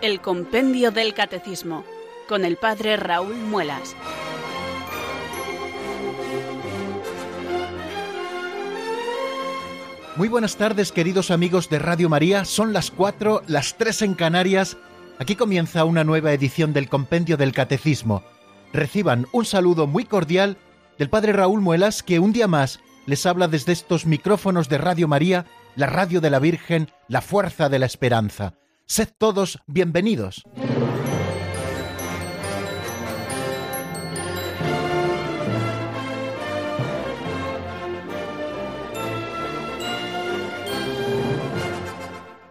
El Compendio del Catecismo con el Padre Raúl Muelas. Muy buenas tardes queridos amigos de Radio María, son las cuatro, las tres en Canarias. Aquí comienza una nueva edición del Compendio del Catecismo. Reciban un saludo muy cordial del Padre Raúl Muelas que un día más les habla desde estos micrófonos de Radio María, la radio de la Virgen, la fuerza de la esperanza. Sed todos bienvenidos.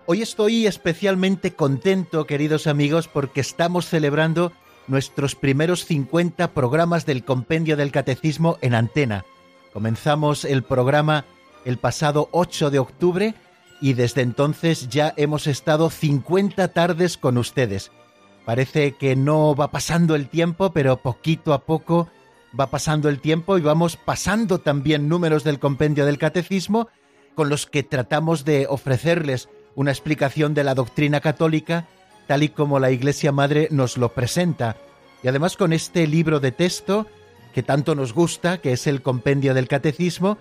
Hoy estoy especialmente contento, queridos amigos, porque estamos celebrando nuestros primeros 50 programas del Compendio del Catecismo en antena. Comenzamos el programa el pasado 8 de octubre y desde entonces ya hemos estado 50 tardes con ustedes. Parece que no va pasando el tiempo, pero poquito a poco va pasando el tiempo y vamos pasando también números del compendio del catecismo con los que tratamos de ofrecerles una explicación de la doctrina católica tal y como la Iglesia Madre nos lo presenta. Y además con este libro de texto que tanto nos gusta, que es el compendio del catecismo,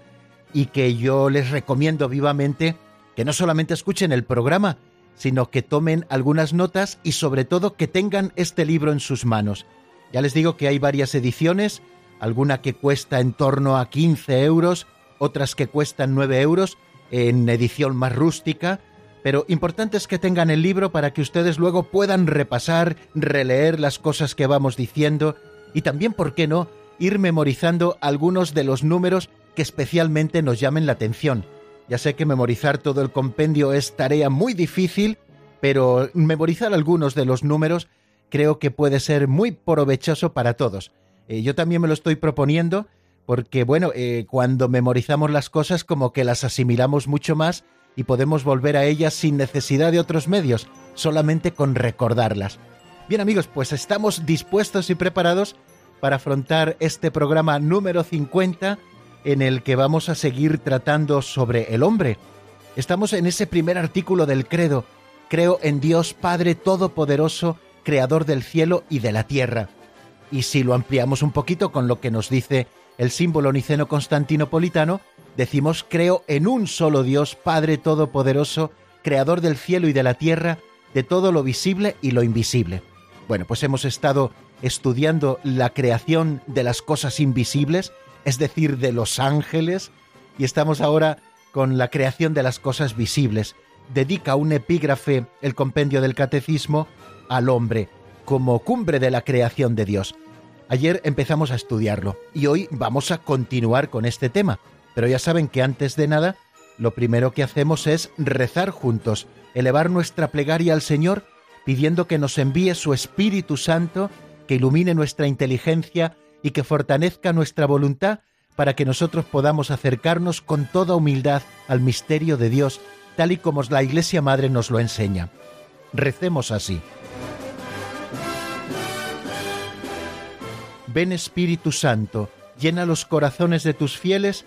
y que yo les recomiendo vivamente que no solamente escuchen el programa, sino que tomen algunas notas y sobre todo que tengan este libro en sus manos. Ya les digo que hay varias ediciones, alguna que cuesta en torno a 15 euros, otras que cuestan 9 euros en edición más rústica, pero importante es que tengan el libro para que ustedes luego puedan repasar, releer las cosas que vamos diciendo y también, ¿por qué no?, ir memorizando algunos de los números que especialmente nos llamen la atención. Ya sé que memorizar todo el compendio es tarea muy difícil, pero memorizar algunos de los números creo que puede ser muy provechoso para todos. Eh, yo también me lo estoy proponiendo porque, bueno, eh, cuando memorizamos las cosas como que las asimilamos mucho más y podemos volver a ellas sin necesidad de otros medios, solamente con recordarlas. Bien amigos, pues estamos dispuestos y preparados para afrontar este programa número 50 en el que vamos a seguir tratando sobre el hombre. Estamos en ese primer artículo del credo. Creo en Dios Padre Todopoderoso, Creador del cielo y de la tierra. Y si lo ampliamos un poquito con lo que nos dice el símbolo niceno constantinopolitano, decimos creo en un solo Dios Padre Todopoderoso, Creador del cielo y de la tierra, de todo lo visible y lo invisible. Bueno, pues hemos estado estudiando la creación de las cosas invisibles, es decir, de los ángeles, y estamos ahora con la creación de las cosas visibles. Dedica un epígrafe el compendio del catecismo al hombre como cumbre de la creación de Dios. Ayer empezamos a estudiarlo y hoy vamos a continuar con este tema, pero ya saben que antes de nada, lo primero que hacemos es rezar juntos, elevar nuestra plegaria al Señor, pidiendo que nos envíe su Espíritu Santo, que ilumine nuestra inteligencia y que fortalezca nuestra voluntad para que nosotros podamos acercarnos con toda humildad al misterio de Dios, tal y como la Iglesia Madre nos lo enseña. Recemos así. Ven Espíritu Santo, llena los corazones de tus fieles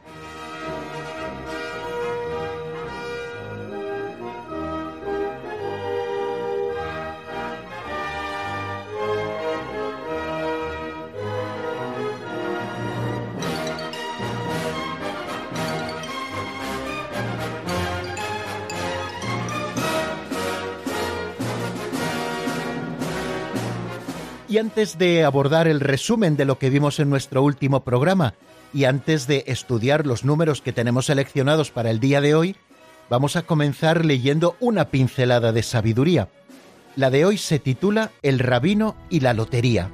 Antes de abordar el resumen de lo que vimos en nuestro último programa y antes de estudiar los números que tenemos seleccionados para el día de hoy, vamos a comenzar leyendo una pincelada de sabiduría. La de hoy se titula El rabino y la lotería.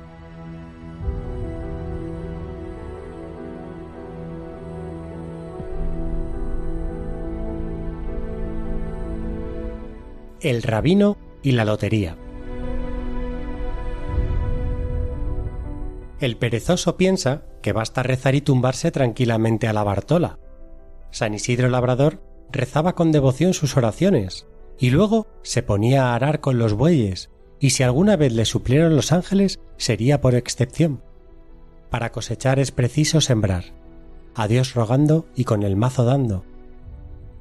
El rabino y la lotería. El perezoso piensa que basta rezar y tumbarse tranquilamente a la Bartola. San Isidro Labrador rezaba con devoción sus oraciones y luego se ponía a arar con los bueyes, y si alguna vez le suplieron los ángeles sería por excepción. Para cosechar es preciso sembrar, a Dios rogando y con el mazo dando.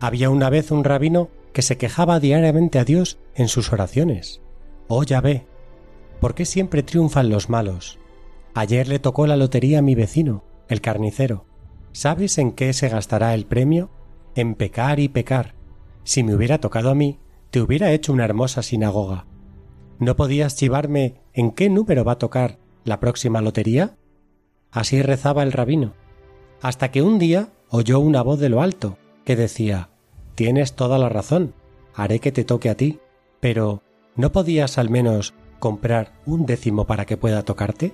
Había una vez un rabino que se quejaba diariamente a Dios en sus oraciones. Oh ve, ¿por qué siempre triunfan los malos? Ayer le tocó la lotería a mi vecino, el carnicero. ¿Sabes en qué se gastará el premio? En pecar y pecar. Si me hubiera tocado a mí, te hubiera hecho una hermosa sinagoga. ¿No podías chivarme en qué número va a tocar la próxima lotería? Así rezaba el rabino, hasta que un día oyó una voz de lo alto que decía Tienes toda la razón, haré que te toque a ti, pero ¿no podías al menos comprar un décimo para que pueda tocarte?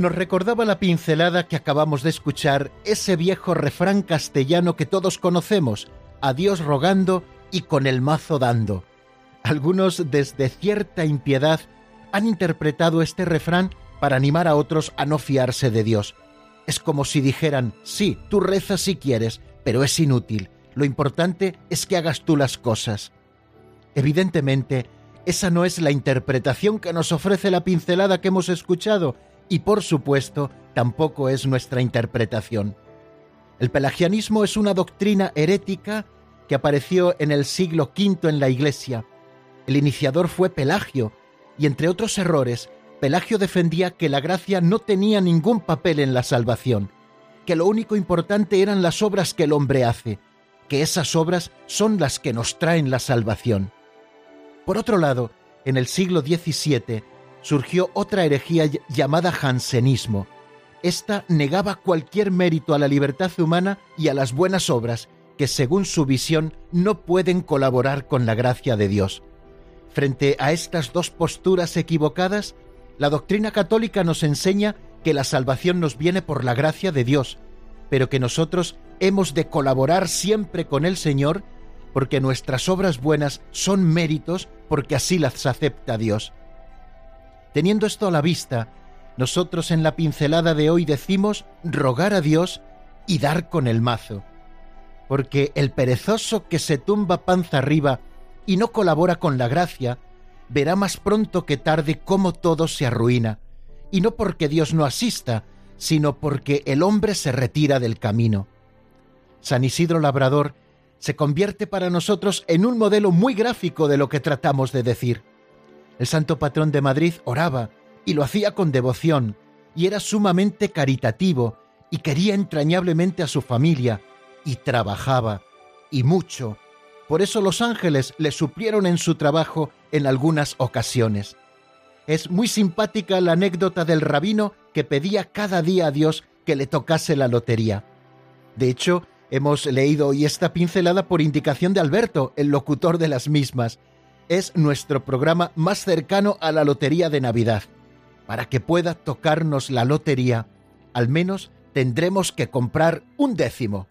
Nos recordaba la pincelada que acabamos de escuchar ese viejo refrán castellano que todos conocemos, a Dios rogando y con el mazo dando. Algunos desde cierta impiedad han interpretado este refrán para animar a otros a no fiarse de Dios. Es como si dijeran, sí, tú rezas si quieres, pero es inútil. Lo importante es que hagas tú las cosas. Evidentemente, esa no es la interpretación que nos ofrece la pincelada que hemos escuchado y por supuesto tampoco es nuestra interpretación. El pelagianismo es una doctrina herética que apareció en el siglo V en la Iglesia. El iniciador fue Pelagio, y entre otros errores, Pelagio defendía que la gracia no tenía ningún papel en la salvación, que lo único importante eran las obras que el hombre hace, que esas obras son las que nos traen la salvación. Por otro lado, en el siglo XVII surgió otra herejía llamada jansenismo. Esta negaba cualquier mérito a la libertad humana y a las buenas obras, que según su visión no pueden colaborar con la gracia de Dios. Frente a estas dos posturas equivocadas, la doctrina católica nos enseña que la salvación nos viene por la gracia de Dios, pero que nosotros hemos de colaborar siempre con el Señor porque nuestras obras buenas son méritos porque así las acepta Dios. Teniendo esto a la vista, nosotros en la pincelada de hoy decimos rogar a Dios y dar con el mazo, porque el perezoso que se tumba panza arriba y no colabora con la gracia, verá más pronto que tarde cómo todo se arruina, y no porque Dios no asista, sino porque el hombre se retira del camino. San Isidro Labrador se convierte para nosotros en un modelo muy gráfico de lo que tratamos de decir. El santo patrón de Madrid oraba y lo hacía con devoción, y era sumamente caritativo, y quería entrañablemente a su familia, y trabajaba, y mucho, por eso los ángeles le suplieron en su trabajo en algunas ocasiones. Es muy simpática la anécdota del rabino que pedía cada día a Dios que le tocase la lotería. De hecho, hemos leído hoy esta pincelada por indicación de Alberto, el locutor de las mismas. Es nuestro programa más cercano a la lotería de Navidad. Para que pueda tocarnos la lotería, al menos tendremos que comprar un décimo.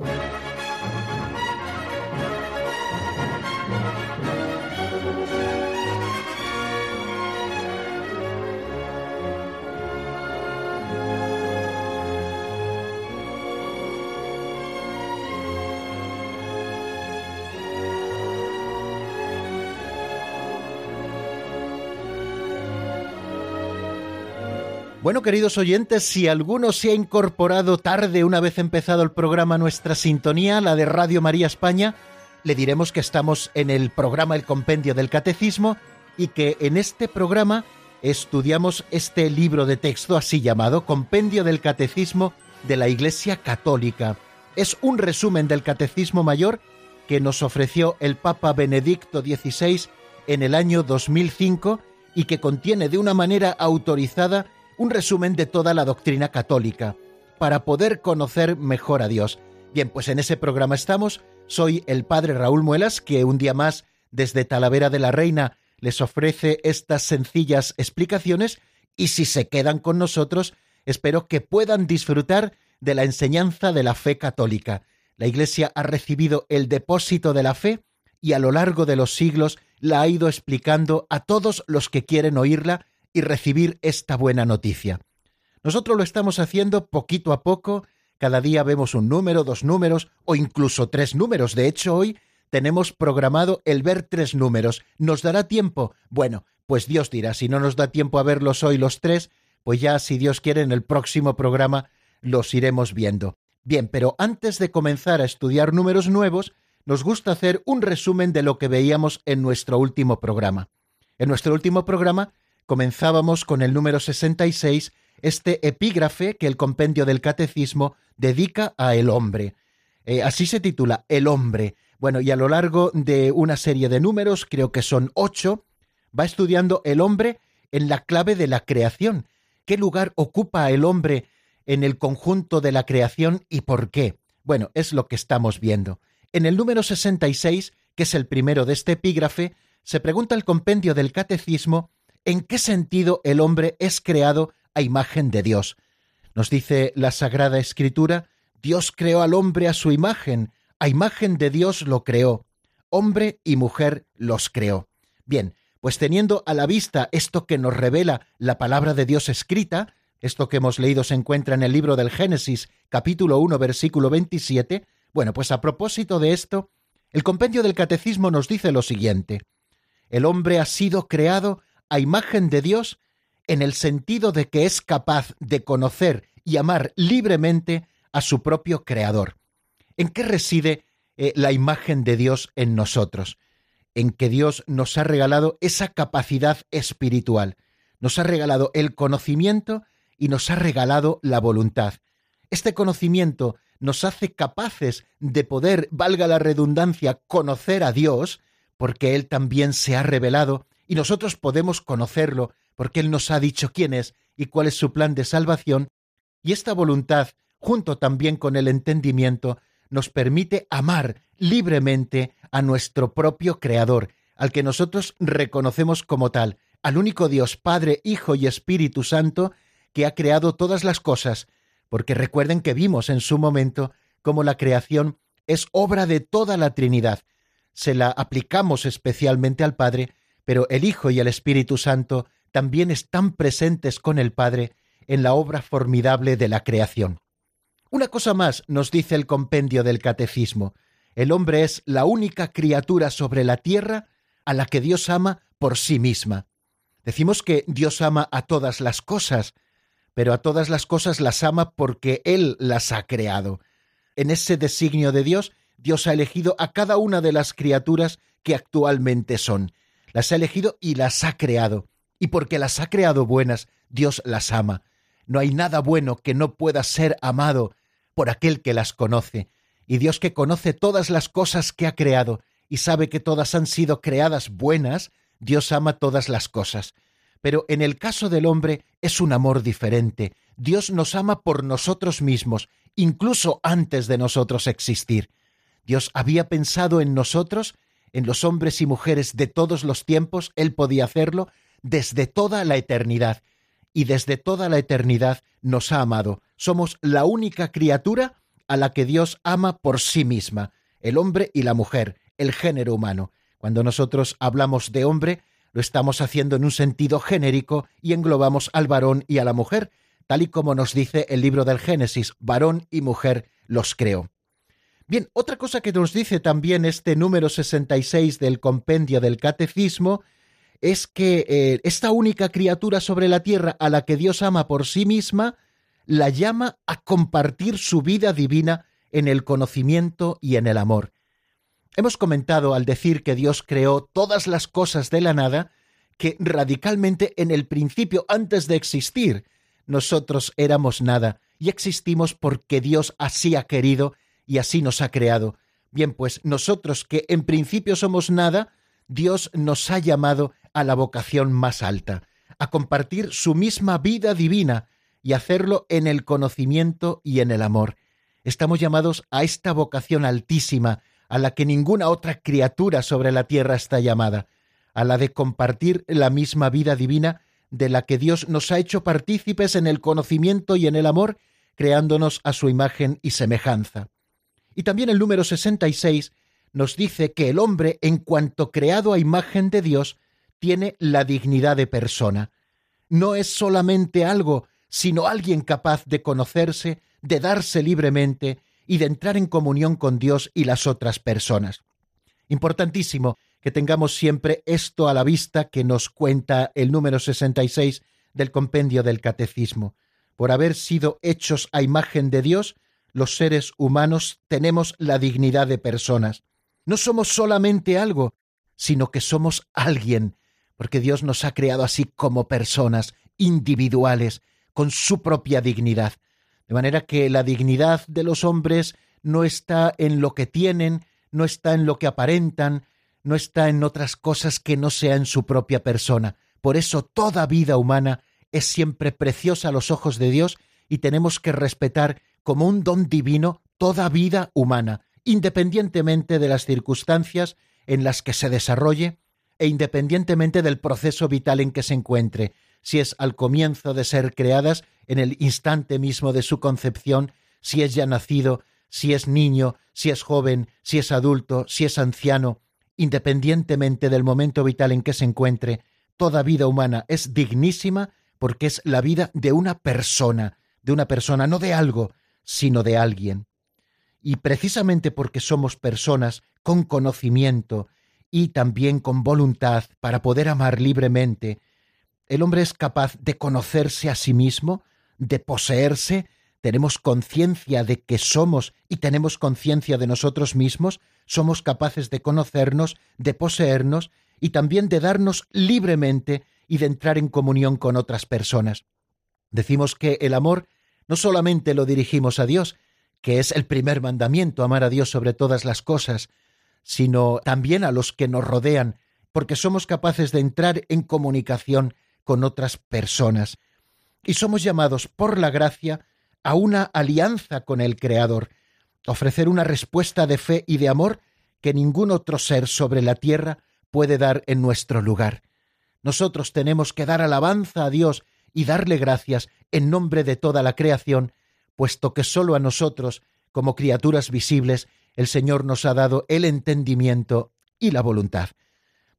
Bueno, queridos oyentes, si alguno se ha incorporado tarde una vez empezado el programa Nuestra Sintonía, la de Radio María España, le diremos que estamos en el programa El Compendio del Catecismo y que en este programa estudiamos este libro de texto así llamado Compendio del Catecismo de la Iglesia Católica. Es un resumen del Catecismo Mayor que nos ofreció el Papa Benedicto XVI en el año 2005 y que contiene de una manera autorizada un resumen de toda la doctrina católica, para poder conocer mejor a Dios. Bien, pues en ese programa estamos. Soy el padre Raúl Muelas, que un día más, desde Talavera de la Reina, les ofrece estas sencillas explicaciones y si se quedan con nosotros, espero que puedan disfrutar de la enseñanza de la fe católica. La Iglesia ha recibido el depósito de la fe y a lo largo de los siglos la ha ido explicando a todos los que quieren oírla y recibir esta buena noticia. Nosotros lo estamos haciendo poquito a poco, cada día vemos un número, dos números o incluso tres números. De hecho, hoy tenemos programado el ver tres números. ¿Nos dará tiempo? Bueno, pues Dios dirá, si no nos da tiempo a verlos hoy los tres, pues ya si Dios quiere en el próximo programa los iremos viendo. Bien, pero antes de comenzar a estudiar números nuevos, nos gusta hacer un resumen de lo que veíamos en nuestro último programa. En nuestro último programa comenzábamos con el número 66, este epígrafe que el compendio del catecismo dedica a el hombre. Eh, así se titula, El hombre. Bueno, y a lo largo de una serie de números, creo que son ocho, va estudiando el hombre en la clave de la creación. ¿Qué lugar ocupa el hombre en el conjunto de la creación y por qué? Bueno, es lo que estamos viendo. En el número 66, que es el primero de este epígrafe, se pregunta el compendio del catecismo en qué sentido el hombre es creado a imagen de Dios. Nos dice la Sagrada Escritura, Dios creó al hombre a su imagen, a imagen de Dios lo creó, hombre y mujer los creó. Bien, pues teniendo a la vista esto que nos revela la palabra de Dios escrita, esto que hemos leído se encuentra en el libro del Génesis, capítulo 1, versículo 27, bueno, pues a propósito de esto, el compendio del Catecismo nos dice lo siguiente, el hombre ha sido creado a imagen de Dios en el sentido de que es capaz de conocer y amar libremente a su propio Creador. ¿En qué reside eh, la imagen de Dios en nosotros? En que Dios nos ha regalado esa capacidad espiritual, nos ha regalado el conocimiento y nos ha regalado la voluntad. Este conocimiento nos hace capaces de poder, valga la redundancia, conocer a Dios, porque Él también se ha revelado y nosotros podemos conocerlo porque Él nos ha dicho quién es y cuál es su plan de salvación, y esta voluntad, junto también con el entendimiento, nos permite amar libremente a nuestro propio Creador, al que nosotros reconocemos como tal, al único Dios Padre, Hijo y Espíritu Santo, que ha creado todas las cosas, porque recuerden que vimos en su momento cómo la creación es obra de toda la Trinidad. Se la aplicamos especialmente al Padre, pero el Hijo y el Espíritu Santo también están presentes con el Padre en la obra formidable de la creación. Una cosa más nos dice el compendio del Catecismo. El hombre es la única criatura sobre la tierra a la que Dios ama por sí misma. Decimos que Dios ama a todas las cosas, pero a todas las cosas las ama porque Él las ha creado. En ese designio de Dios, Dios ha elegido a cada una de las criaturas que actualmente son. Las ha elegido y las ha creado. Y porque las ha creado buenas, Dios las ama. No hay nada bueno que no pueda ser amado por aquel que las conoce. Y Dios que conoce todas las cosas que ha creado y sabe que todas han sido creadas buenas, Dios ama todas las cosas. Pero en el caso del hombre es un amor diferente. Dios nos ama por nosotros mismos, incluso antes de nosotros existir. Dios había pensado en nosotros, en los hombres y mujeres de todos los tiempos, Él podía hacerlo desde toda la eternidad. Y desde toda la eternidad nos ha amado. Somos la única criatura a la que Dios ama por sí misma, el hombre y la mujer, el género humano. Cuando nosotros hablamos de hombre, lo estamos haciendo en un sentido genérico y englobamos al varón y a la mujer, tal y como nos dice el libro del Génesis, varón y mujer los creó. Bien, otra cosa que nos dice también este número 66 del compendio del Catecismo es que eh, esta única criatura sobre la tierra a la que Dios ama por sí misma, la llama a compartir su vida divina en el conocimiento y en el amor. Hemos comentado al decir que Dios creó todas las cosas de la nada, que radicalmente en el principio, antes de existir, nosotros éramos nada y existimos porque Dios así ha querido y así nos ha creado. Bien, pues nosotros que en principio somos nada, Dios nos ha llamado a la vocación más alta, a compartir su misma vida divina y hacerlo en el conocimiento y en el amor. Estamos llamados a esta vocación altísima, a la que ninguna otra criatura sobre la tierra está llamada, a la de compartir la misma vida divina de la que Dios nos ha hecho partícipes en el conocimiento y en el amor creándonos a su imagen y semejanza. Y también el número 66 nos dice que el hombre, en cuanto creado a imagen de Dios, tiene la dignidad de persona. No es solamente algo, sino alguien capaz de conocerse, de darse libremente y de entrar en comunión con Dios y las otras personas. Importantísimo que tengamos siempre esto a la vista que nos cuenta el número 66 del compendio del Catecismo. Por haber sido hechos a imagen de Dios, los seres humanos tenemos la dignidad de personas. No somos solamente algo, sino que somos alguien, porque Dios nos ha creado así como personas individuales, con su propia dignidad. De manera que la dignidad de los hombres no está en lo que tienen, no está en lo que aparentan, no está en otras cosas que no sea en su propia persona. Por eso toda vida humana es siempre preciosa a los ojos de Dios y tenemos que respetar como un don divino toda vida humana, independientemente de las circunstancias en las que se desarrolle e independientemente del proceso vital en que se encuentre, si es al comienzo de ser creadas, en el instante mismo de su concepción, si es ya nacido, si es niño, si es joven, si es adulto, si es anciano, independientemente del momento vital en que se encuentre, toda vida humana es dignísima porque es la vida de una persona, de una persona, no de algo, sino de alguien. Y precisamente porque somos personas con conocimiento y también con voluntad para poder amar libremente, el hombre es capaz de conocerse a sí mismo, de poseerse, tenemos conciencia de que somos y tenemos conciencia de nosotros mismos, somos capaces de conocernos, de poseernos y también de darnos libremente y de entrar en comunión con otras personas. Decimos que el amor no solamente lo dirigimos a Dios, que es el primer mandamiento, amar a Dios sobre todas las cosas, sino también a los que nos rodean, porque somos capaces de entrar en comunicación con otras personas. Y somos llamados por la gracia a una alianza con el Creador, ofrecer una respuesta de fe y de amor que ningún otro ser sobre la tierra puede dar en nuestro lugar. Nosotros tenemos que dar alabanza a Dios y darle gracias en nombre de toda la creación, puesto que sólo a nosotros, como criaturas visibles, el Señor nos ha dado el entendimiento y la voluntad.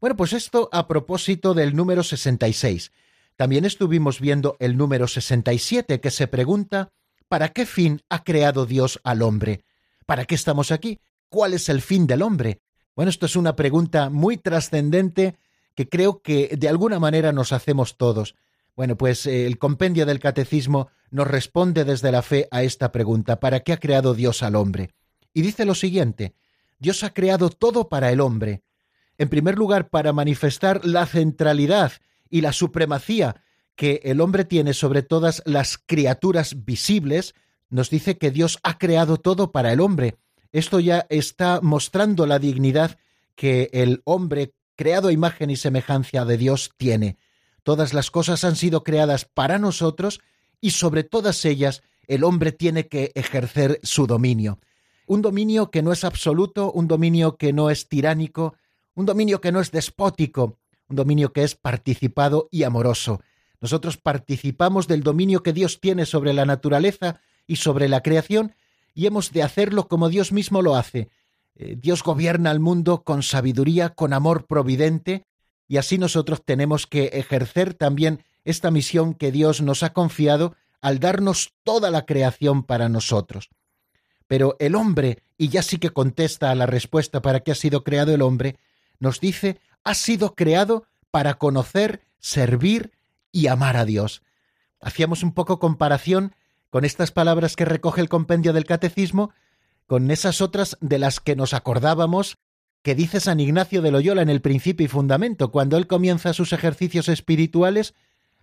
Bueno, pues esto a propósito del número 66. También estuvimos viendo el número 67 que se pregunta ¿para qué fin ha creado Dios al hombre? ¿Para qué estamos aquí? ¿Cuál es el fin del hombre? Bueno, esto es una pregunta muy trascendente que creo que de alguna manera nos hacemos todos. Bueno, pues eh, el compendio del catecismo nos responde desde la fe a esta pregunta, ¿para qué ha creado Dios al hombre? Y dice lo siguiente, Dios ha creado todo para el hombre, en primer lugar, para manifestar la centralidad y la supremacía que el hombre tiene sobre todas las criaturas visibles, nos dice que Dios ha creado todo para el hombre. Esto ya está mostrando la dignidad que el hombre, creado a imagen y semejanza de Dios, tiene. Todas las cosas han sido creadas para nosotros y sobre todas ellas el hombre tiene que ejercer su dominio. Un dominio que no es absoluto, un dominio que no es tiránico, un dominio que no es despótico, un dominio que es participado y amoroso. Nosotros participamos del dominio que Dios tiene sobre la naturaleza y sobre la creación y hemos de hacerlo como Dios mismo lo hace. Eh, Dios gobierna el mundo con sabiduría, con amor providente, y así nosotros tenemos que ejercer también esta misión que Dios nos ha confiado al darnos toda la creación para nosotros. Pero el hombre, y ya sí que contesta a la respuesta para qué ha sido creado el hombre, nos dice, ha sido creado para conocer, servir y amar a Dios. Hacíamos un poco comparación con estas palabras que recoge el compendio del catecismo, con esas otras de las que nos acordábamos que dice San Ignacio de Loyola en el principio y fundamento. Cuando él comienza sus ejercicios espirituales,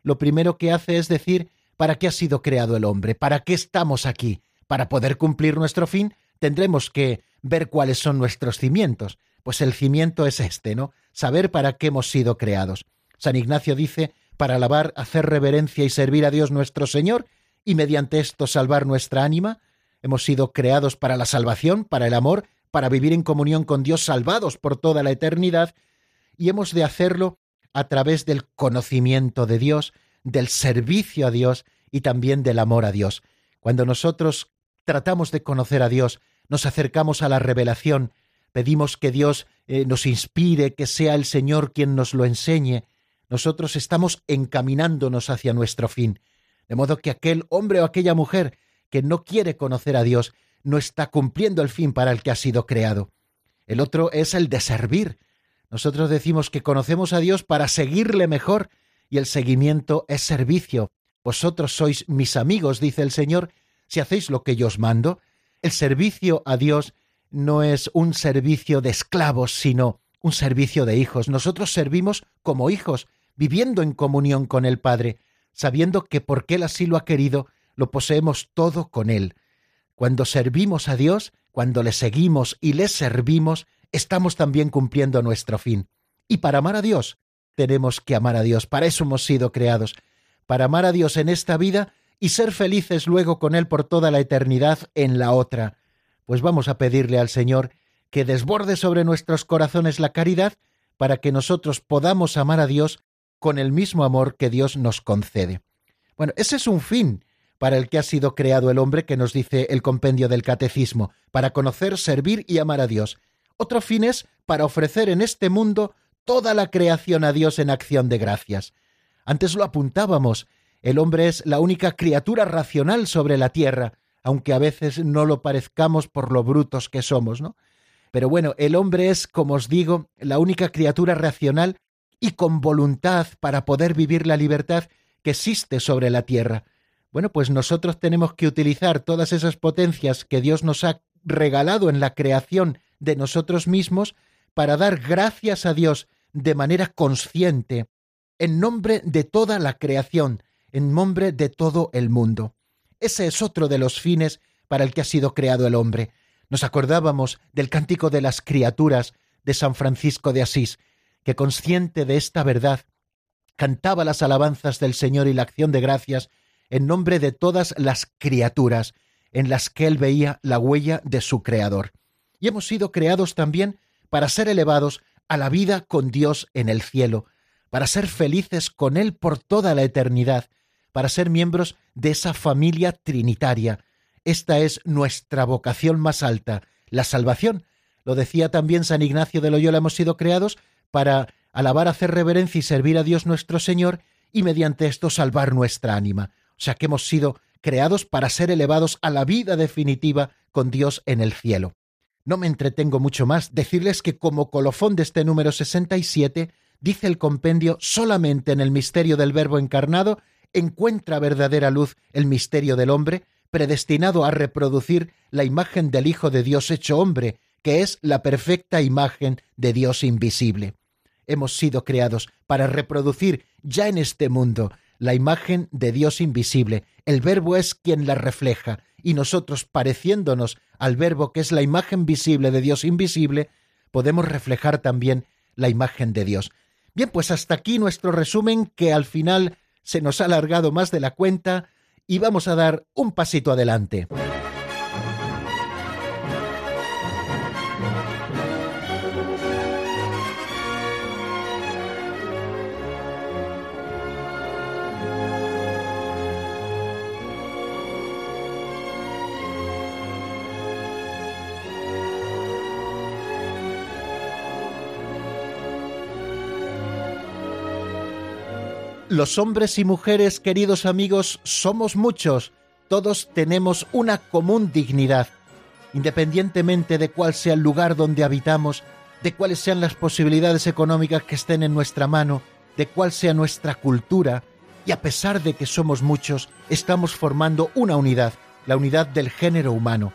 lo primero que hace es decir, ¿para qué ha sido creado el hombre? ¿Para qué estamos aquí? Para poder cumplir nuestro fin, tendremos que ver cuáles son nuestros cimientos. Pues el cimiento es este, ¿no? Saber para qué hemos sido creados. San Ignacio dice, para alabar, hacer reverencia y servir a Dios nuestro Señor, y mediante esto salvar nuestra ánima. Hemos sido creados para la salvación, para el amor, para vivir en comunión con Dios, salvados por toda la eternidad, y hemos de hacerlo a través del conocimiento de Dios, del servicio a Dios y también del amor a Dios. Cuando nosotros tratamos de conocer a Dios, nos acercamos a la revelación, pedimos que Dios eh, nos inspire, que sea el Señor quien nos lo enseñe, nosotros estamos encaminándonos hacia nuestro fin. De modo que aquel hombre o aquella mujer que no quiere conocer a Dios no está cumpliendo el fin para el que ha sido creado. El otro es el de servir. Nosotros decimos que conocemos a Dios para seguirle mejor y el seguimiento es servicio. Vosotros sois mis amigos, dice el Señor, si hacéis lo que yo os mando. El servicio a Dios no es un servicio de esclavos, sino un servicio de hijos. Nosotros servimos como hijos, viviendo en comunión con el Padre, sabiendo que porque Él así lo ha querido, lo poseemos todo con Él. Cuando servimos a Dios, cuando le seguimos y le servimos, estamos también cumpliendo nuestro fin. Y para amar a Dios, tenemos que amar a Dios. Para eso hemos sido creados. Para amar a Dios en esta vida y ser felices luego con Él por toda la eternidad en la otra pues vamos a pedirle al Señor que desborde sobre nuestros corazones la caridad para que nosotros podamos amar a Dios con el mismo amor que Dios nos concede. Bueno, ese es un fin para el que ha sido creado el hombre que nos dice el compendio del catecismo, para conocer, servir y amar a Dios. Otro fin es para ofrecer en este mundo toda la creación a Dios en acción de gracias. Antes lo apuntábamos, el hombre es la única criatura racional sobre la tierra, aunque a veces no lo parezcamos por lo brutos que somos, ¿no? Pero bueno, el hombre es, como os digo, la única criatura racional y con voluntad para poder vivir la libertad que existe sobre la tierra. Bueno, pues nosotros tenemos que utilizar todas esas potencias que Dios nos ha regalado en la creación de nosotros mismos para dar gracias a Dios de manera consciente, en nombre de toda la creación, en nombre de todo el mundo. Ese es otro de los fines para el que ha sido creado el hombre. Nos acordábamos del cántico de las criaturas de San Francisco de Asís, que consciente de esta verdad, cantaba las alabanzas del Señor y la acción de gracias en nombre de todas las criaturas en las que él veía la huella de su Creador. Y hemos sido creados también para ser elevados a la vida con Dios en el cielo, para ser felices con Él por toda la eternidad, para ser miembros de esa familia trinitaria. Esta es nuestra vocación más alta, la salvación. Lo decía también San Ignacio de Loyola, hemos sido creados para alabar, hacer reverencia y servir a Dios nuestro Señor y mediante esto salvar nuestra ánima. O sea que hemos sido creados para ser elevados a la vida definitiva con Dios en el cielo. No me entretengo mucho más, decirles que como colofón de este número 67, dice el compendio solamente en el misterio del Verbo encarnado encuentra verdadera luz el misterio del hombre, predestinado a reproducir la imagen del Hijo de Dios hecho hombre, que es la perfecta imagen de Dios invisible. Hemos sido creados para reproducir ya en este mundo la imagen de Dios invisible. El Verbo es quien la refleja, y nosotros, pareciéndonos al Verbo que es la imagen visible de Dios invisible, podemos reflejar también la imagen de Dios. Bien, pues hasta aquí nuestro resumen que al final se nos ha alargado más de la cuenta y vamos a dar un pasito adelante. Los hombres y mujeres, queridos amigos, somos muchos, todos tenemos una común dignidad, independientemente de cuál sea el lugar donde habitamos, de cuáles sean las posibilidades económicas que estén en nuestra mano, de cuál sea nuestra cultura, y a pesar de que somos muchos, estamos formando una unidad, la unidad del género humano.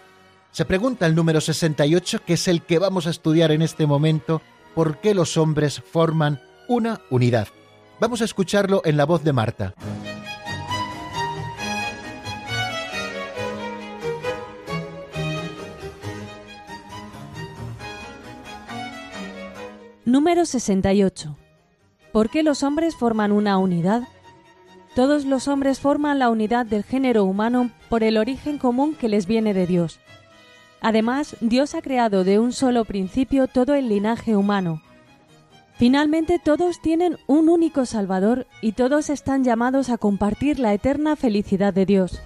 Se pregunta el número 68, que es el que vamos a estudiar en este momento, por qué los hombres forman una unidad. Vamos a escucharlo en la voz de Marta. Número 68. ¿Por qué los hombres forman una unidad? Todos los hombres forman la unidad del género humano por el origen común que les viene de Dios. Además, Dios ha creado de un solo principio todo el linaje humano, Finalmente todos tienen un único Salvador y todos están llamados a compartir la eterna felicidad de Dios.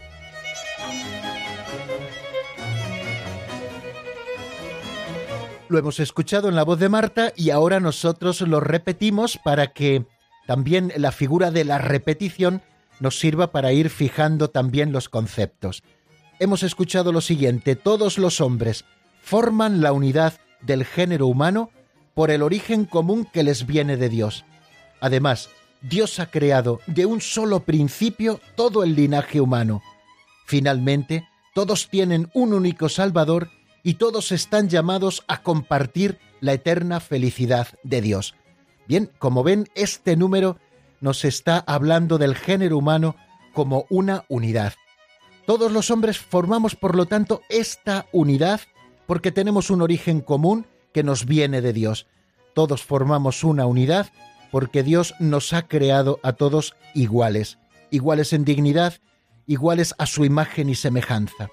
Lo hemos escuchado en la voz de Marta y ahora nosotros lo repetimos para que también la figura de la repetición nos sirva para ir fijando también los conceptos. Hemos escuchado lo siguiente, todos los hombres forman la unidad del género humano por el origen común que les viene de Dios. Además, Dios ha creado de un solo principio todo el linaje humano. Finalmente, todos tienen un único Salvador y todos están llamados a compartir la eterna felicidad de Dios. Bien, como ven, este número nos está hablando del género humano como una unidad. Todos los hombres formamos, por lo tanto, esta unidad porque tenemos un origen común que nos viene de Dios. Todos formamos una unidad porque Dios nos ha creado a todos iguales, iguales en dignidad, iguales a su imagen y semejanza.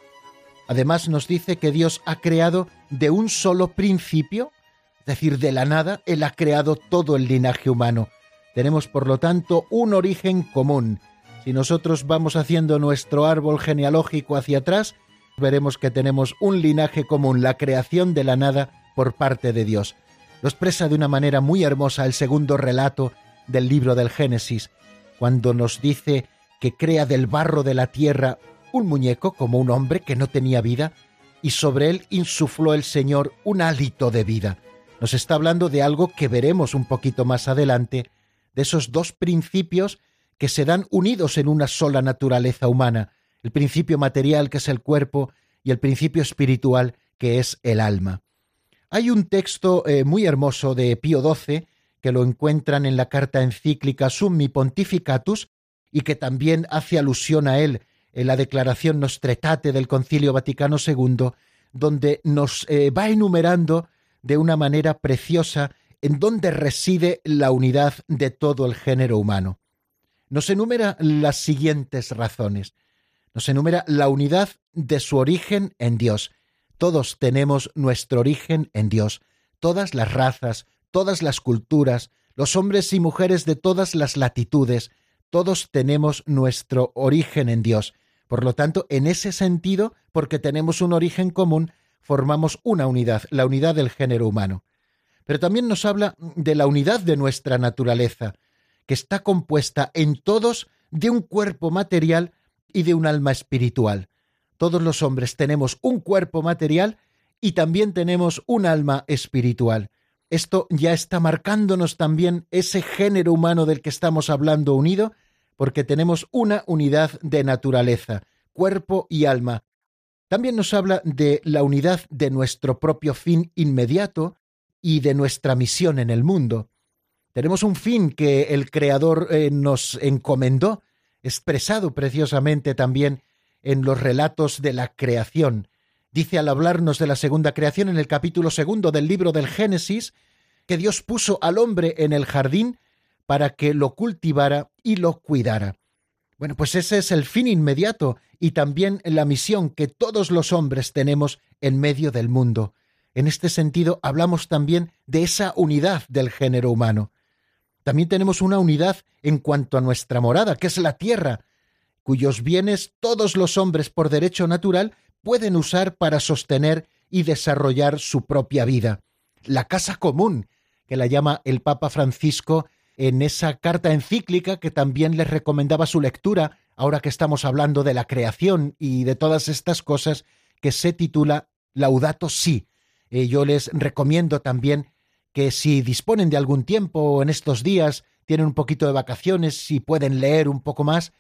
Además nos dice que Dios ha creado de un solo principio, es decir, de la nada, Él ha creado todo el linaje humano. Tenemos, por lo tanto, un origen común. Si nosotros vamos haciendo nuestro árbol genealógico hacia atrás, veremos que tenemos un linaje común, la creación de la nada por parte de Dios. Lo expresa de una manera muy hermosa el segundo relato del libro del Génesis, cuando nos dice que crea del barro de la tierra un muñeco como un hombre que no tenía vida, y sobre él insufló el Señor un hálito de vida. Nos está hablando de algo que veremos un poquito más adelante, de esos dos principios que se dan unidos en una sola naturaleza humana, el principio material que es el cuerpo y el principio espiritual que es el alma. Hay un texto eh, muy hermoso de Pío XII que lo encuentran en la carta encíclica Summi Pontificatus y que también hace alusión a él en la declaración Nostretate del Concilio Vaticano II, donde nos eh, va enumerando de una manera preciosa en dónde reside la unidad de todo el género humano. Nos enumera las siguientes razones. Nos enumera la unidad de su origen en Dios. Todos tenemos nuestro origen en Dios. Todas las razas, todas las culturas, los hombres y mujeres de todas las latitudes, todos tenemos nuestro origen en Dios. Por lo tanto, en ese sentido, porque tenemos un origen común, formamos una unidad, la unidad del género humano. Pero también nos habla de la unidad de nuestra naturaleza, que está compuesta en todos de un cuerpo material y de un alma espiritual. Todos los hombres tenemos un cuerpo material y también tenemos un alma espiritual. Esto ya está marcándonos también ese género humano del que estamos hablando unido, porque tenemos una unidad de naturaleza, cuerpo y alma. También nos habla de la unidad de nuestro propio fin inmediato y de nuestra misión en el mundo. Tenemos un fin que el Creador eh, nos encomendó, expresado preciosamente también en los relatos de la creación. Dice al hablarnos de la segunda creación en el capítulo segundo del libro del Génesis, que Dios puso al hombre en el jardín para que lo cultivara y lo cuidara. Bueno, pues ese es el fin inmediato y también la misión que todos los hombres tenemos en medio del mundo. En este sentido, hablamos también de esa unidad del género humano. También tenemos una unidad en cuanto a nuestra morada, que es la tierra, cuyos bienes todos los hombres por derecho natural pueden usar para sostener y desarrollar su propia vida. La casa común, que la llama el Papa Francisco en esa carta encíclica que también les recomendaba su lectura, ahora que estamos hablando de la creación y de todas estas cosas, que se titula Laudato Si. Eh, yo les recomiendo también que si disponen de algún tiempo en estos días, tienen un poquito de vacaciones y pueden leer un poco más,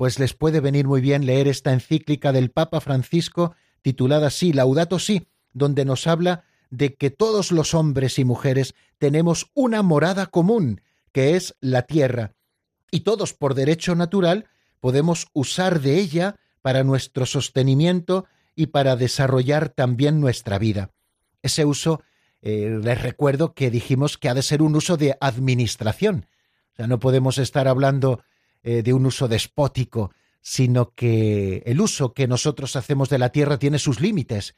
pues les puede venir muy bien leer esta encíclica del Papa Francisco titulada así, Laudato Si, donde nos habla de que todos los hombres y mujeres tenemos una morada común, que es la tierra, y todos por derecho natural podemos usar de ella para nuestro sostenimiento y para desarrollar también nuestra vida. Ese uso eh, les recuerdo que dijimos que ha de ser un uso de administración. O sea, no podemos estar hablando eh, de un uso despótico, sino que el uso que nosotros hacemos de la tierra tiene sus límites.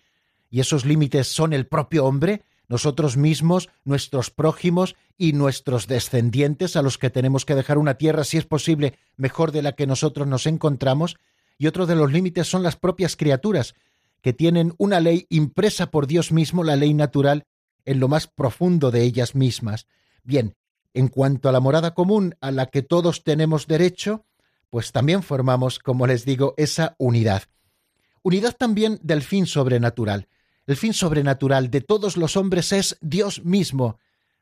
Y esos límites son el propio hombre, nosotros mismos, nuestros prójimos y nuestros descendientes a los que tenemos que dejar una tierra, si es posible, mejor de la que nosotros nos encontramos. Y otro de los límites son las propias criaturas, que tienen una ley impresa por Dios mismo, la ley natural, en lo más profundo de ellas mismas. Bien, en cuanto a la morada común a la que todos tenemos derecho, pues también formamos, como les digo, esa unidad. Unidad también del fin sobrenatural. El fin sobrenatural de todos los hombres es Dios mismo.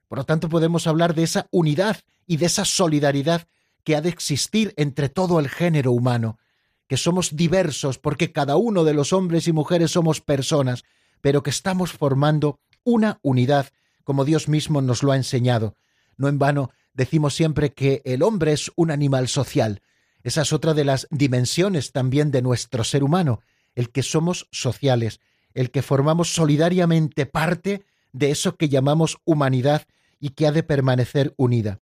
Por lo tanto, podemos hablar de esa unidad y de esa solidaridad que ha de existir entre todo el género humano, que somos diversos porque cada uno de los hombres y mujeres somos personas, pero que estamos formando una unidad, como Dios mismo nos lo ha enseñado. No en vano decimos siempre que el hombre es un animal social. Esa es otra de las dimensiones también de nuestro ser humano, el que somos sociales, el que formamos solidariamente parte de eso que llamamos humanidad y que ha de permanecer unida.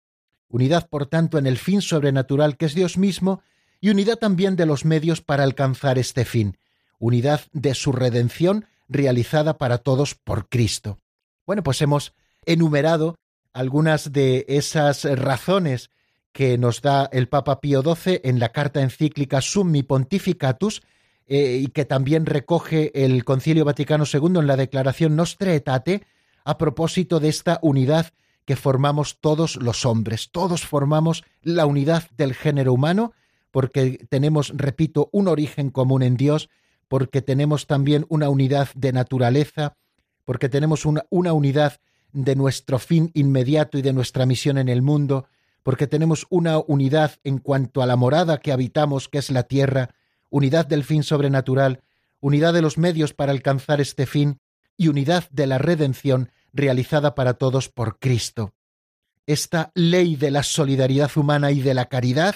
Unidad, por tanto, en el fin sobrenatural que es Dios mismo, y unidad también de los medios para alcanzar este fin, unidad de su redención realizada para todos por Cristo. Bueno, pues hemos enumerado algunas de esas razones que nos da el Papa Pío XII en la carta encíclica Summi Pontificatus eh, y que también recoge el Concilio Vaticano II en la Declaración Nostre Aetate a propósito de esta unidad que formamos todos los hombres. Todos formamos la unidad del género humano porque tenemos, repito, un origen común en Dios porque tenemos también una unidad de naturaleza, porque tenemos una, una unidad de nuestro fin inmediato y de nuestra misión en el mundo, porque tenemos una unidad en cuanto a la morada que habitamos, que es la tierra, unidad del fin sobrenatural, unidad de los medios para alcanzar este fin y unidad de la redención realizada para todos por Cristo. Esta ley de la solidaridad humana y de la caridad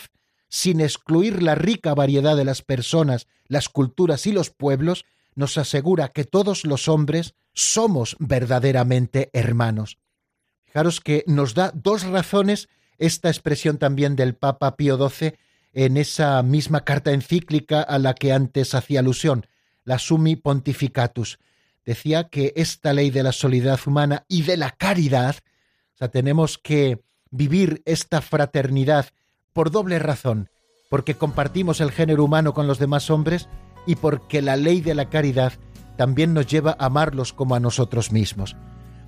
sin excluir la rica variedad de las personas, las culturas y los pueblos, nos asegura que todos los hombres somos verdaderamente hermanos. Fijaros que nos da dos razones esta expresión también del Papa Pío XII en esa misma carta encíclica a la que antes hacía alusión, la Summi Pontificatus. Decía que esta ley de la solidaridad humana y de la caridad, o sea, tenemos que vivir esta fraternidad por doble razón, porque compartimos el género humano con los demás hombres y porque la ley de la caridad también nos lleva a amarlos como a nosotros mismos.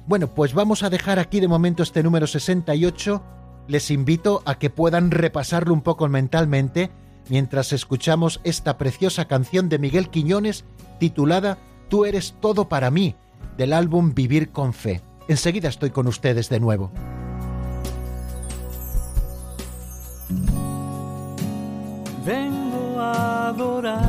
Bueno, pues vamos a dejar aquí de momento este número 68. Les invito a que puedan repasarlo un poco mentalmente mientras escuchamos esta preciosa canción de Miguel Quiñones titulada Tú eres todo para mí, del álbum Vivir con Fe. Enseguida estoy con ustedes de nuevo. vengo a adorarte.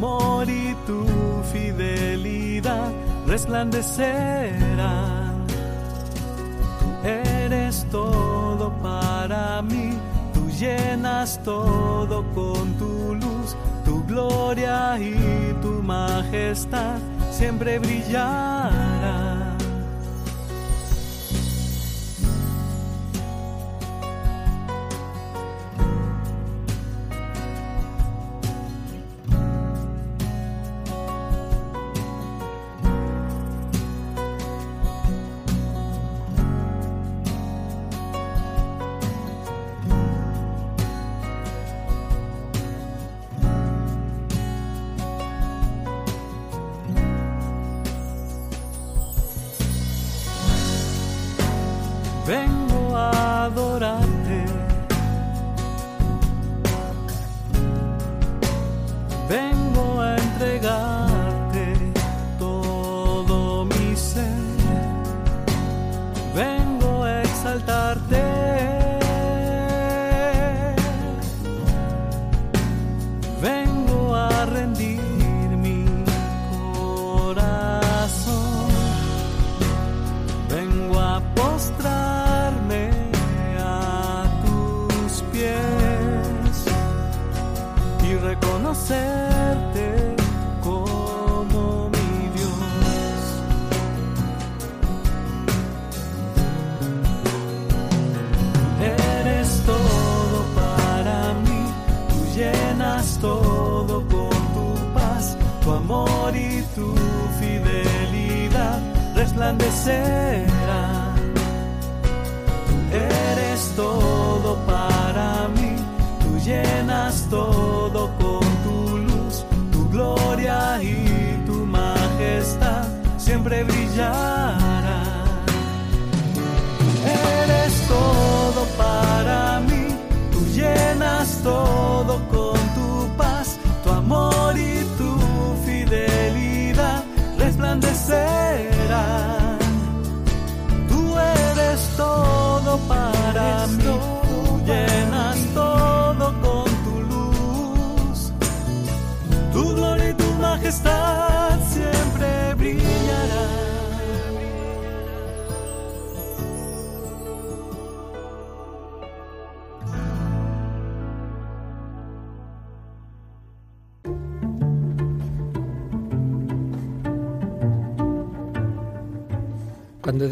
amor y tu fidelidad resplandecerán. Tú eres todo para mí llenas todo con tu luz, tu gloria y tu majestad siempre brillará.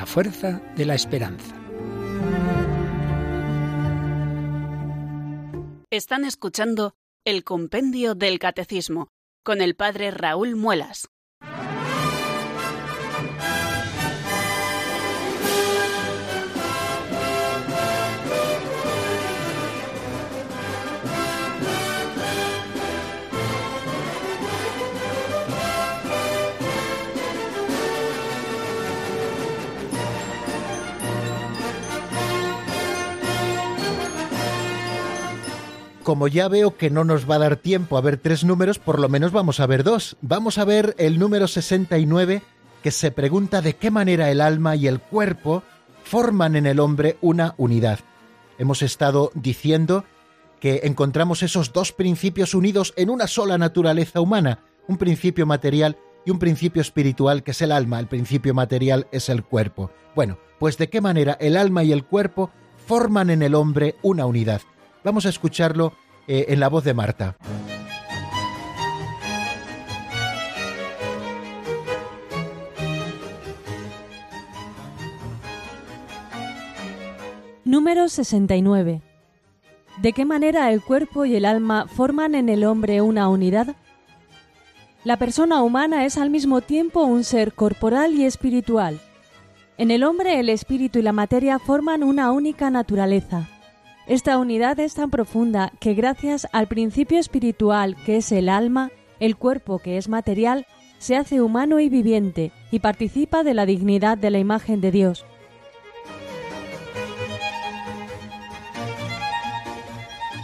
la fuerza de la esperanza. Están escuchando el Compendio del Catecismo con el Padre Raúl Muelas. Como ya veo que no nos va a dar tiempo a ver tres números, por lo menos vamos a ver dos. Vamos a ver el número 69 que se pregunta de qué manera el alma y el cuerpo forman en el hombre una unidad. Hemos estado diciendo que encontramos esos dos principios unidos en una sola naturaleza humana, un principio material y un principio espiritual que es el alma, el principio material es el cuerpo. Bueno, pues de qué manera el alma y el cuerpo forman en el hombre una unidad. Vamos a escucharlo eh, en la voz de Marta. Número 69. ¿De qué manera el cuerpo y el alma forman en el hombre una unidad? La persona humana es al mismo tiempo un ser corporal y espiritual. En el hombre el espíritu y la materia forman una única naturaleza. Esta unidad es tan profunda que gracias al principio espiritual que es el alma, el cuerpo que es material, se hace humano y viviente y participa de la dignidad de la imagen de Dios.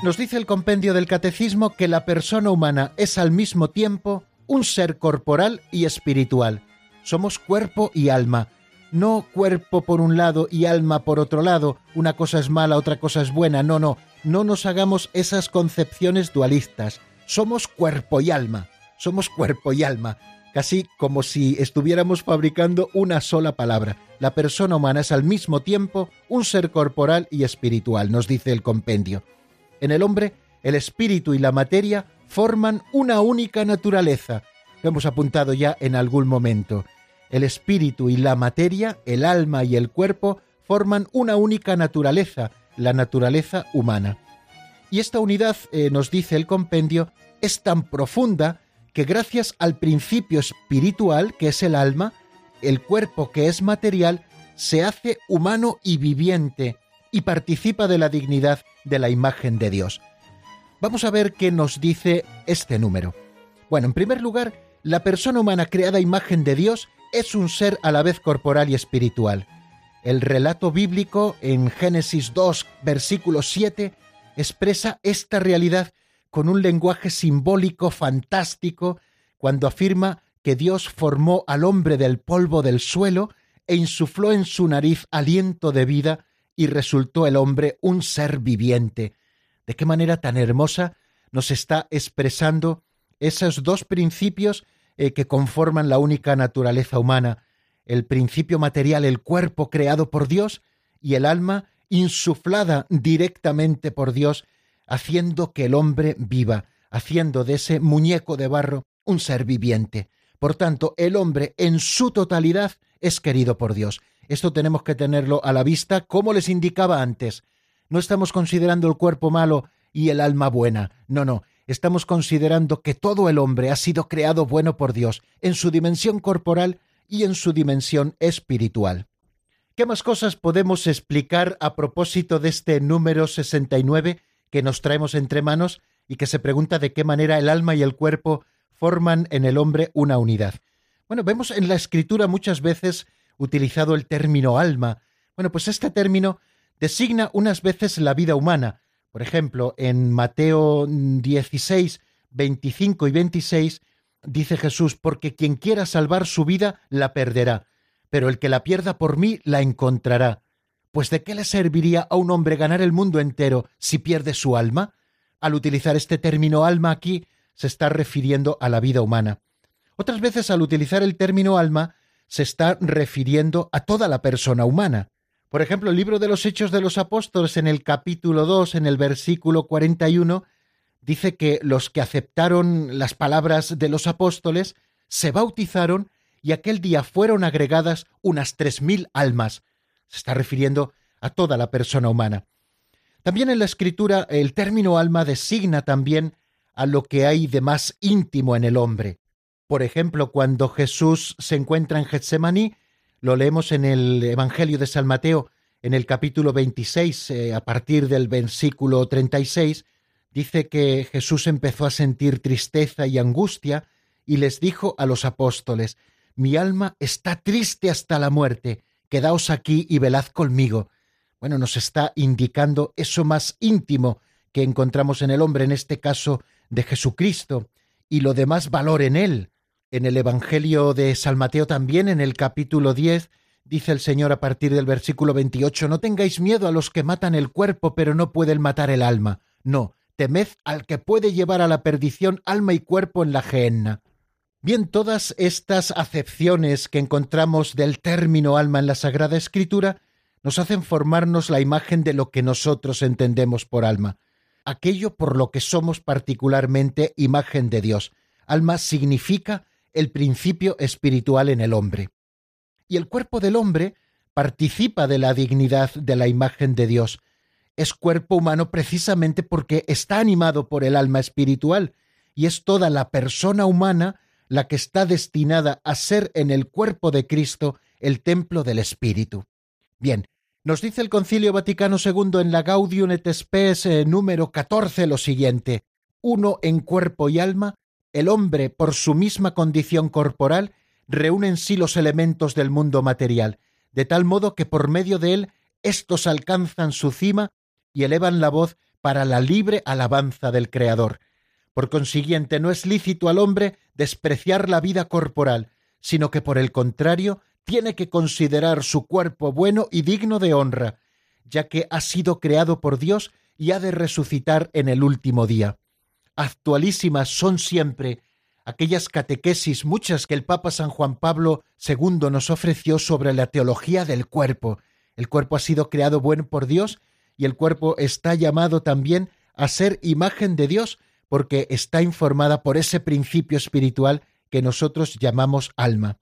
Nos dice el compendio del catecismo que la persona humana es al mismo tiempo un ser corporal y espiritual. Somos cuerpo y alma, no cuerpo por un lado y alma por otro lado, una cosa es mala, otra cosa es buena, no, no, no nos hagamos esas concepciones dualistas. Somos cuerpo y alma, somos cuerpo y alma, casi como si estuviéramos fabricando una sola palabra. La persona humana es al mismo tiempo un ser corporal y espiritual, nos dice el compendio. En el hombre, el espíritu y la materia forman una única naturaleza. Lo hemos apuntado ya en algún momento. El espíritu y la materia, el alma y el cuerpo, forman una única naturaleza, la naturaleza humana. Y esta unidad, eh, nos dice el compendio, es tan profunda que gracias al principio espiritual, que es el alma, el cuerpo que es material, se hace humano y viviente y participa de la dignidad de la imagen de Dios. Vamos a ver qué nos dice este número. Bueno, en primer lugar, la persona humana creada imagen de Dios es un ser a la vez corporal y espiritual. El relato bíblico en Génesis 2, versículo 7, expresa esta realidad con un lenguaje simbólico fantástico cuando afirma que Dios formó al hombre del polvo del suelo e insufló en su nariz aliento de vida y resultó el hombre un ser viviente. ¿De qué manera tan hermosa nos está expresando esos dos principios eh, que conforman la única naturaleza humana? El principio material, el cuerpo creado por Dios, y el alma insuflada directamente por Dios, haciendo que el hombre viva, haciendo de ese muñeco de barro un ser viviente. Por tanto, el hombre en su totalidad es querido por Dios. Esto tenemos que tenerlo a la vista, como les indicaba antes. No estamos considerando el cuerpo malo y el alma buena. No, no. Estamos considerando que todo el hombre ha sido creado bueno por Dios, en su dimensión corporal y en su dimensión espiritual. ¿Qué más cosas podemos explicar a propósito de este número 69 que nos traemos entre manos y que se pregunta de qué manera el alma y el cuerpo forman en el hombre una unidad? Bueno, vemos en la escritura muchas veces utilizado el término alma. Bueno, pues este término designa unas veces la vida humana. Por ejemplo, en Mateo 16, 25 y 26 dice Jesús, porque quien quiera salvar su vida la perderá pero el que la pierda por mí la encontrará. Pues ¿de qué le serviría a un hombre ganar el mundo entero si pierde su alma? Al utilizar este término alma aquí, se está refiriendo a la vida humana. Otras veces al utilizar el término alma, se está refiriendo a toda la persona humana. Por ejemplo, el libro de los Hechos de los Apóstoles en el capítulo 2, en el versículo 41, dice que los que aceptaron las palabras de los apóstoles se bautizaron y aquel día fueron agregadas unas tres mil almas. Se está refiriendo a toda la persona humana. También en la escritura el término alma designa también a lo que hay de más íntimo en el hombre. Por ejemplo, cuando Jesús se encuentra en Getsemaní, lo leemos en el Evangelio de San Mateo, en el capítulo 26, eh, a partir del versículo 36, dice que Jesús empezó a sentir tristeza y angustia y les dijo a los apóstoles, mi alma está triste hasta la muerte, quedaos aquí y velad conmigo. Bueno, nos está indicando eso más íntimo que encontramos en el hombre, en este caso de Jesucristo, y lo de más valor en él. En el Evangelio de San Mateo también, en el capítulo 10, dice el Señor a partir del versículo 28, No tengáis miedo a los que matan el cuerpo, pero no pueden matar el alma. No, temed al que puede llevar a la perdición alma y cuerpo en la gehenna. Bien, todas estas acepciones que encontramos del término alma en la Sagrada Escritura nos hacen formarnos la imagen de lo que nosotros entendemos por alma, aquello por lo que somos particularmente imagen de Dios. Alma significa el principio espiritual en el hombre. Y el cuerpo del hombre participa de la dignidad de la imagen de Dios. Es cuerpo humano precisamente porque está animado por el alma espiritual y es toda la persona humana la que está destinada a ser en el cuerpo de Cristo el templo del Espíritu. Bien, nos dice el Concilio Vaticano II en la Gaudium et Spes eh, número 14 lo siguiente: uno en cuerpo y alma, el hombre, por su misma condición corporal, reúne en sí los elementos del mundo material, de tal modo que por medio de él éstos alcanzan su cima y elevan la voz para la libre alabanza del Creador. Por consiguiente, no es lícito al hombre despreciar la vida corporal, sino que por el contrario tiene que considerar su cuerpo bueno y digno de honra, ya que ha sido creado por Dios y ha de resucitar en el último día. Actualísimas son siempre aquellas catequesis muchas que el Papa San Juan Pablo II nos ofreció sobre la teología del cuerpo. El cuerpo ha sido creado bueno por Dios y el cuerpo está llamado también a ser imagen de Dios porque está informada por ese principio espiritual que nosotros llamamos alma.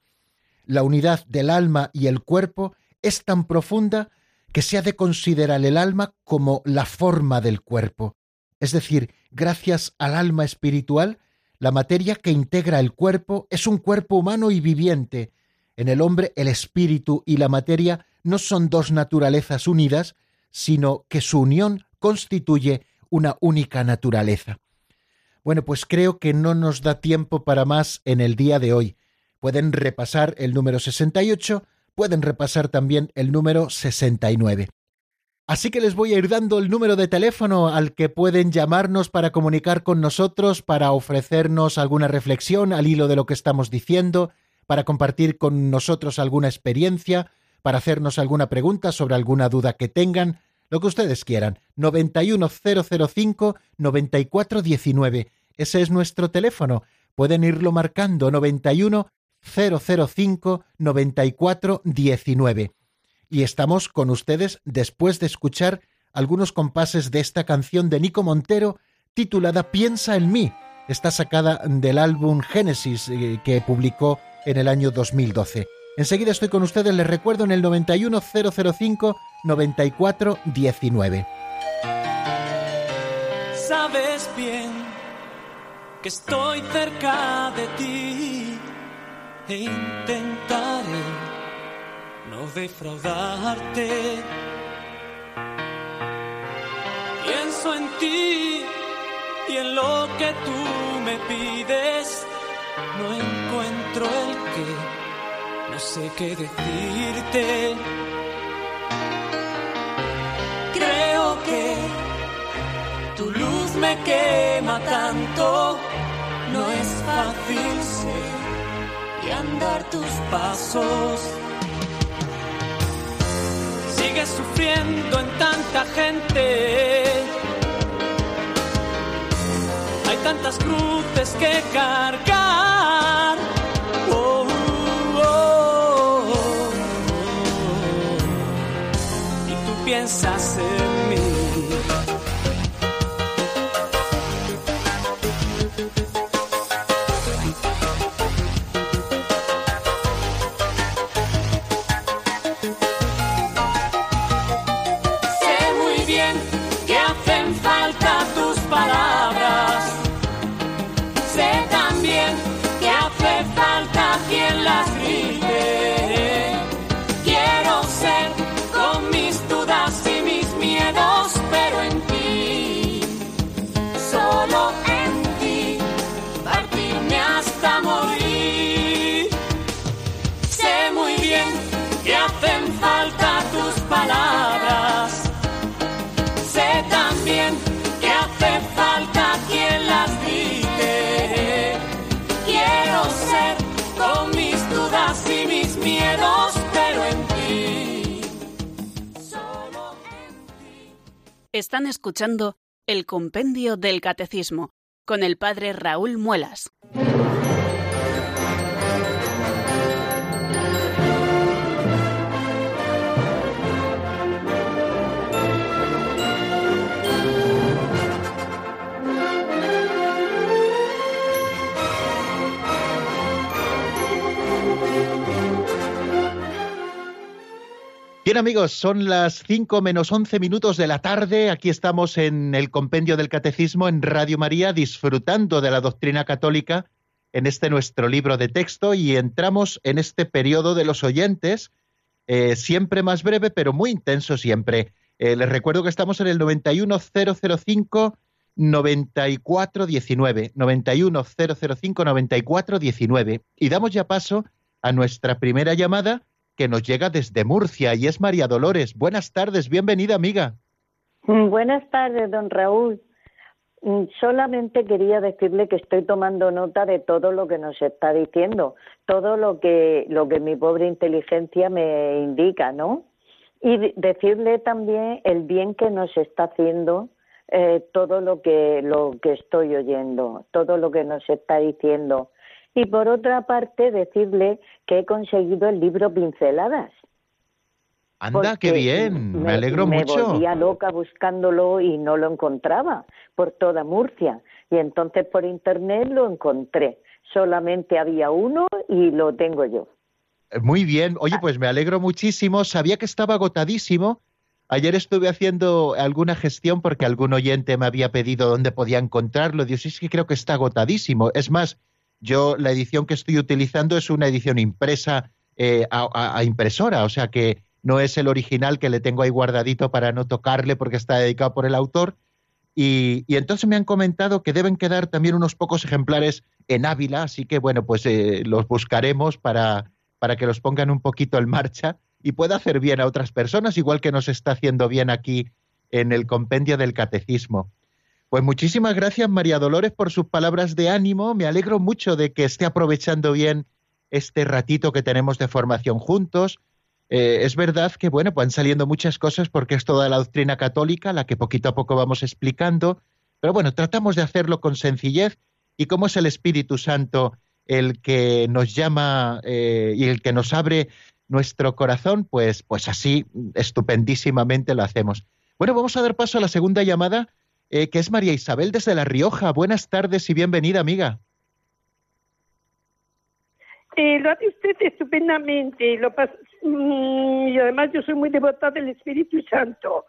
La unidad del alma y el cuerpo es tan profunda que se ha de considerar el alma como la forma del cuerpo. Es decir, gracias al alma espiritual, la materia que integra el cuerpo es un cuerpo humano y viviente. En el hombre el espíritu y la materia no son dos naturalezas unidas, sino que su unión constituye una única naturaleza. Bueno, pues creo que no nos da tiempo para más en el día de hoy. Pueden repasar el número 68, pueden repasar también el número 69. Así que les voy a ir dando el número de teléfono al que pueden llamarnos para comunicar con nosotros, para ofrecernos alguna reflexión al hilo de lo que estamos diciendo, para compartir con nosotros alguna experiencia, para hacernos alguna pregunta sobre alguna duda que tengan, lo que ustedes quieran. 91005-9419. Ese es nuestro teléfono. Pueden irlo marcando 91005-9419 y estamos con ustedes después de escuchar algunos compases de esta canción de Nico Montero titulada Piensa en mí. Está sacada del álbum Génesis eh, que publicó en el año 2012. Enseguida estoy con ustedes, les recuerdo en el 91005 9419. Sabes bien que estoy cerca de ti e intentaré defraudarte. Pienso en ti y en lo que tú me pides. No encuentro el que, no sé qué decirte. Creo que tu luz me quema tanto. No es fácil ser y andar tus pasos sufriendo en tanta gente. Hay tantas cruces que cargar. Oh, oh, oh, y tú piensas en mí. Están escuchando el Compendio del Catecismo con el Padre Raúl Muelas. Bien amigos, son las 5 menos 11 minutos de la tarde. Aquí estamos en el Compendio del Catecismo en Radio María disfrutando de la doctrina católica en este nuestro libro de texto y entramos en este periodo de los oyentes, eh, siempre más breve pero muy intenso siempre. Eh, les recuerdo que estamos en el 91005 9419, 91005 9419 y damos ya paso a nuestra primera llamada que nos llega desde Murcia y es María Dolores. Buenas tardes, bienvenida amiga. Mm, buenas tardes, don Raúl. Mm, solamente quería decirle que estoy tomando nota de todo lo que nos está diciendo, todo lo que, lo que mi pobre inteligencia me indica, ¿no? Y decirle también el bien que nos está haciendo eh, todo lo que, lo que estoy oyendo, todo lo que nos está diciendo. Y por otra parte, decirle que he conseguido el libro Pinceladas. Anda, qué bien, me, alegro mucho. Me volvía loca buscándolo y no lo encontraba por toda Murcia. Y entonces por internet lo encontré. Solamente había uno y lo tengo yo. Eh, muy bien, oye, pues me alegro muchísimo. Sabía que estaba agotadísimo, Ayer estuve haciendo alguna gestión porque algún oyente me había pedido dónde podía encontrarlo. Dios, es que creo que está agotadísimo. Es más, yo la edición que estoy utilizando es una edición impresa eh, a, impresora, o sea que no es el original que le tengo ahí guardadito para no tocarle porque está dedicado por el autor. Y, entonces me han comentado que deben quedar también unos pocos ejemplares en Ávila, así que bueno, pues eh, los buscaremos para, para que los pongan un poquito en marcha y pueda hacer bien a otras personas, igual que nos está haciendo bien aquí en el compendio del catecismo. Pues muchísimas gracias María Dolores por sus palabras de ánimo. Me alegro mucho de que esté aprovechando bien este ratito que tenemos de formación juntos. Eh, es verdad que, bueno, van saliendo muchas cosas porque es toda la doctrina católica la que poquito a poco vamos explicando, pero bueno, tratamos de hacerlo con sencillez y como es el Espíritu Santo el que nos llama eh, y el que nos abre nuestro corazón, pues, pues así estupendísimamente lo hacemos. Bueno, vamos a dar paso a la segunda llamada, eh, que es María Isabel desde La Rioja. Buenas tardes y bienvenida, amiga. Eh, lo hace usted estupendamente. Lo mm, y además yo soy muy devota del Espíritu Santo.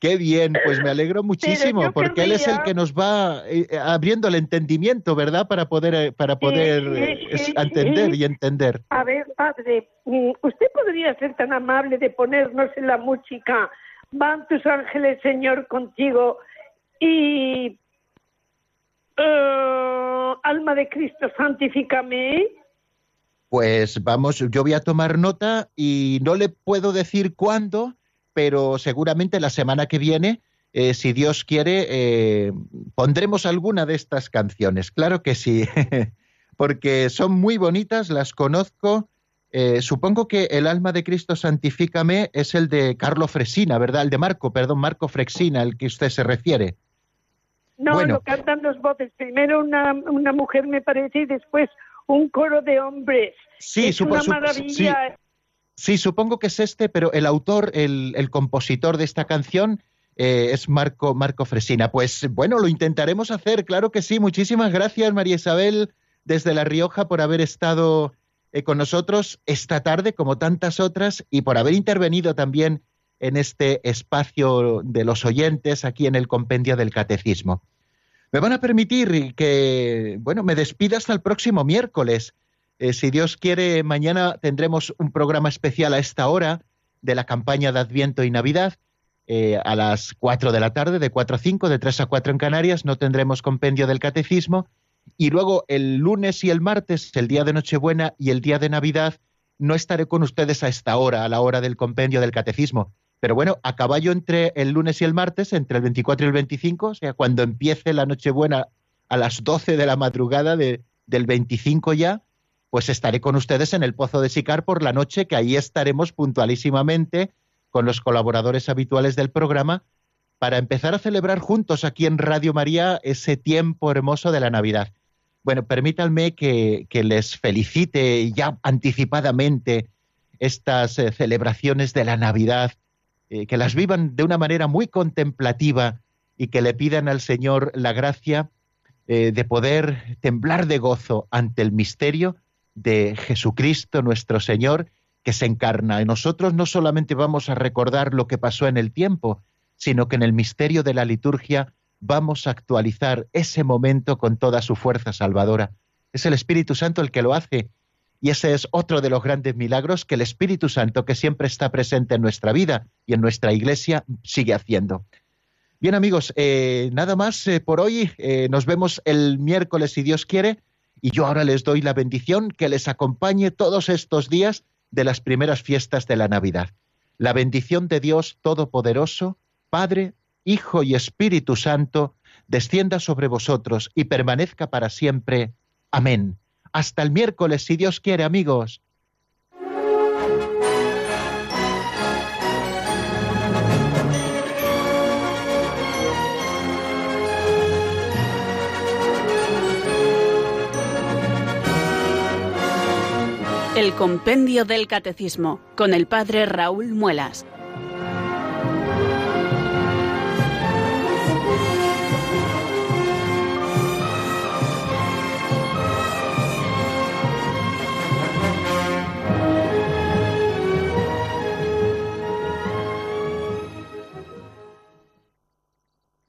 Qué bien, pues me alegro muchísimo, porque él es el que nos va eh, abriendo el entendimiento, ¿verdad? Para poder, para poder eh, entender y entender. A ver, padre, mm, ¿usted podría ser tan amable de ponernos en la música Van tus ángeles, Señor, contigo y Alma de Cristo, santifícame? Pues vamos, yo voy a tomar nota y no le puedo decir cuándo, pero seguramente la semana que viene, eh, si Dios quiere, eh, pondremos alguna de estas canciones. Claro que sí, porque son muy bonitas, las conozco. Eh, supongo que El alma de Cristo santifícame es el de Carlo Fresina, ¿verdad? El de Marco, perdón, Marco Fresina, al que usted se refiere. No, lo cantan dos voces. Primero una, una mujer, me parece, y después un coro de hombres. Sí, es una maravilla. Sí, supongo que es este, pero el autor, el, compositor de esta canción eh, es Marco, Marco Fresina. Pues bueno, lo intentaremos hacer, claro que sí. Muchísimas gracias, María Isabel, desde La Rioja, por haber estado eh, con nosotros esta tarde, como tantas otras, y por haber intervenido también en este espacio de los oyentes aquí en el Compendio del Catecismo. Me van a permitir que, bueno, me despida hasta el próximo miércoles. Eh, si Dios quiere, mañana tendremos un programa especial a esta hora de la campaña de Adviento y Navidad. Eh, a las 4 de la tarde, de 4 a 5, de 3 a 4 en Canarias, no tendremos compendio del catecismo. Y luego el lunes y el martes, el día de Nochebuena y el día de Navidad, no estaré con ustedes a esta hora, a la hora del compendio del catecismo. Pero bueno, a caballo entre el lunes y el martes, entre el 24 y el 25, o sea, cuando empiece la Nochebuena a las 12 de la madrugada del 25 ya, pues estaré con ustedes en el Pozo de Sicar por la noche, que ahí estaremos puntualísimamente con los colaboradores habituales del programa para empezar a celebrar juntos aquí en Radio María ese tiempo hermoso de la Navidad. Bueno, permítanme que, les felicite ya anticipadamente estas eh, celebraciones de la Navidad, eh, que las vivan de una manera muy contemplativa y que le pidan al Señor la gracia eh, de poder temblar de gozo ante el misterio de Jesucristo nuestro Señor que se encarna. Y nosotros no solamente vamos a recordar lo que pasó en el tiempo, sino que en el misterio de la liturgia vamos a actualizar ese momento con toda su fuerza salvadora. Es el Espíritu Santo el que lo hace. Y ese es otro de los grandes milagros que el Espíritu Santo, que siempre está presente en nuestra vida y en nuestra iglesia, sigue haciendo. Bien amigos, eh, nada más eh, por hoy. Eh, nos vemos el miércoles si Dios quiere y yo ahora les doy la bendición que les acompañe todos estos días de las primeras fiestas de la Navidad. La bendición de Dios Todopoderoso, Padre, Hijo y Espíritu Santo, descienda sobre vosotros y permanezca para siempre. Amén. Hasta el miércoles, si Dios quiere, amigos. El Compendio del Catecismo con el Padre Raúl Muelas.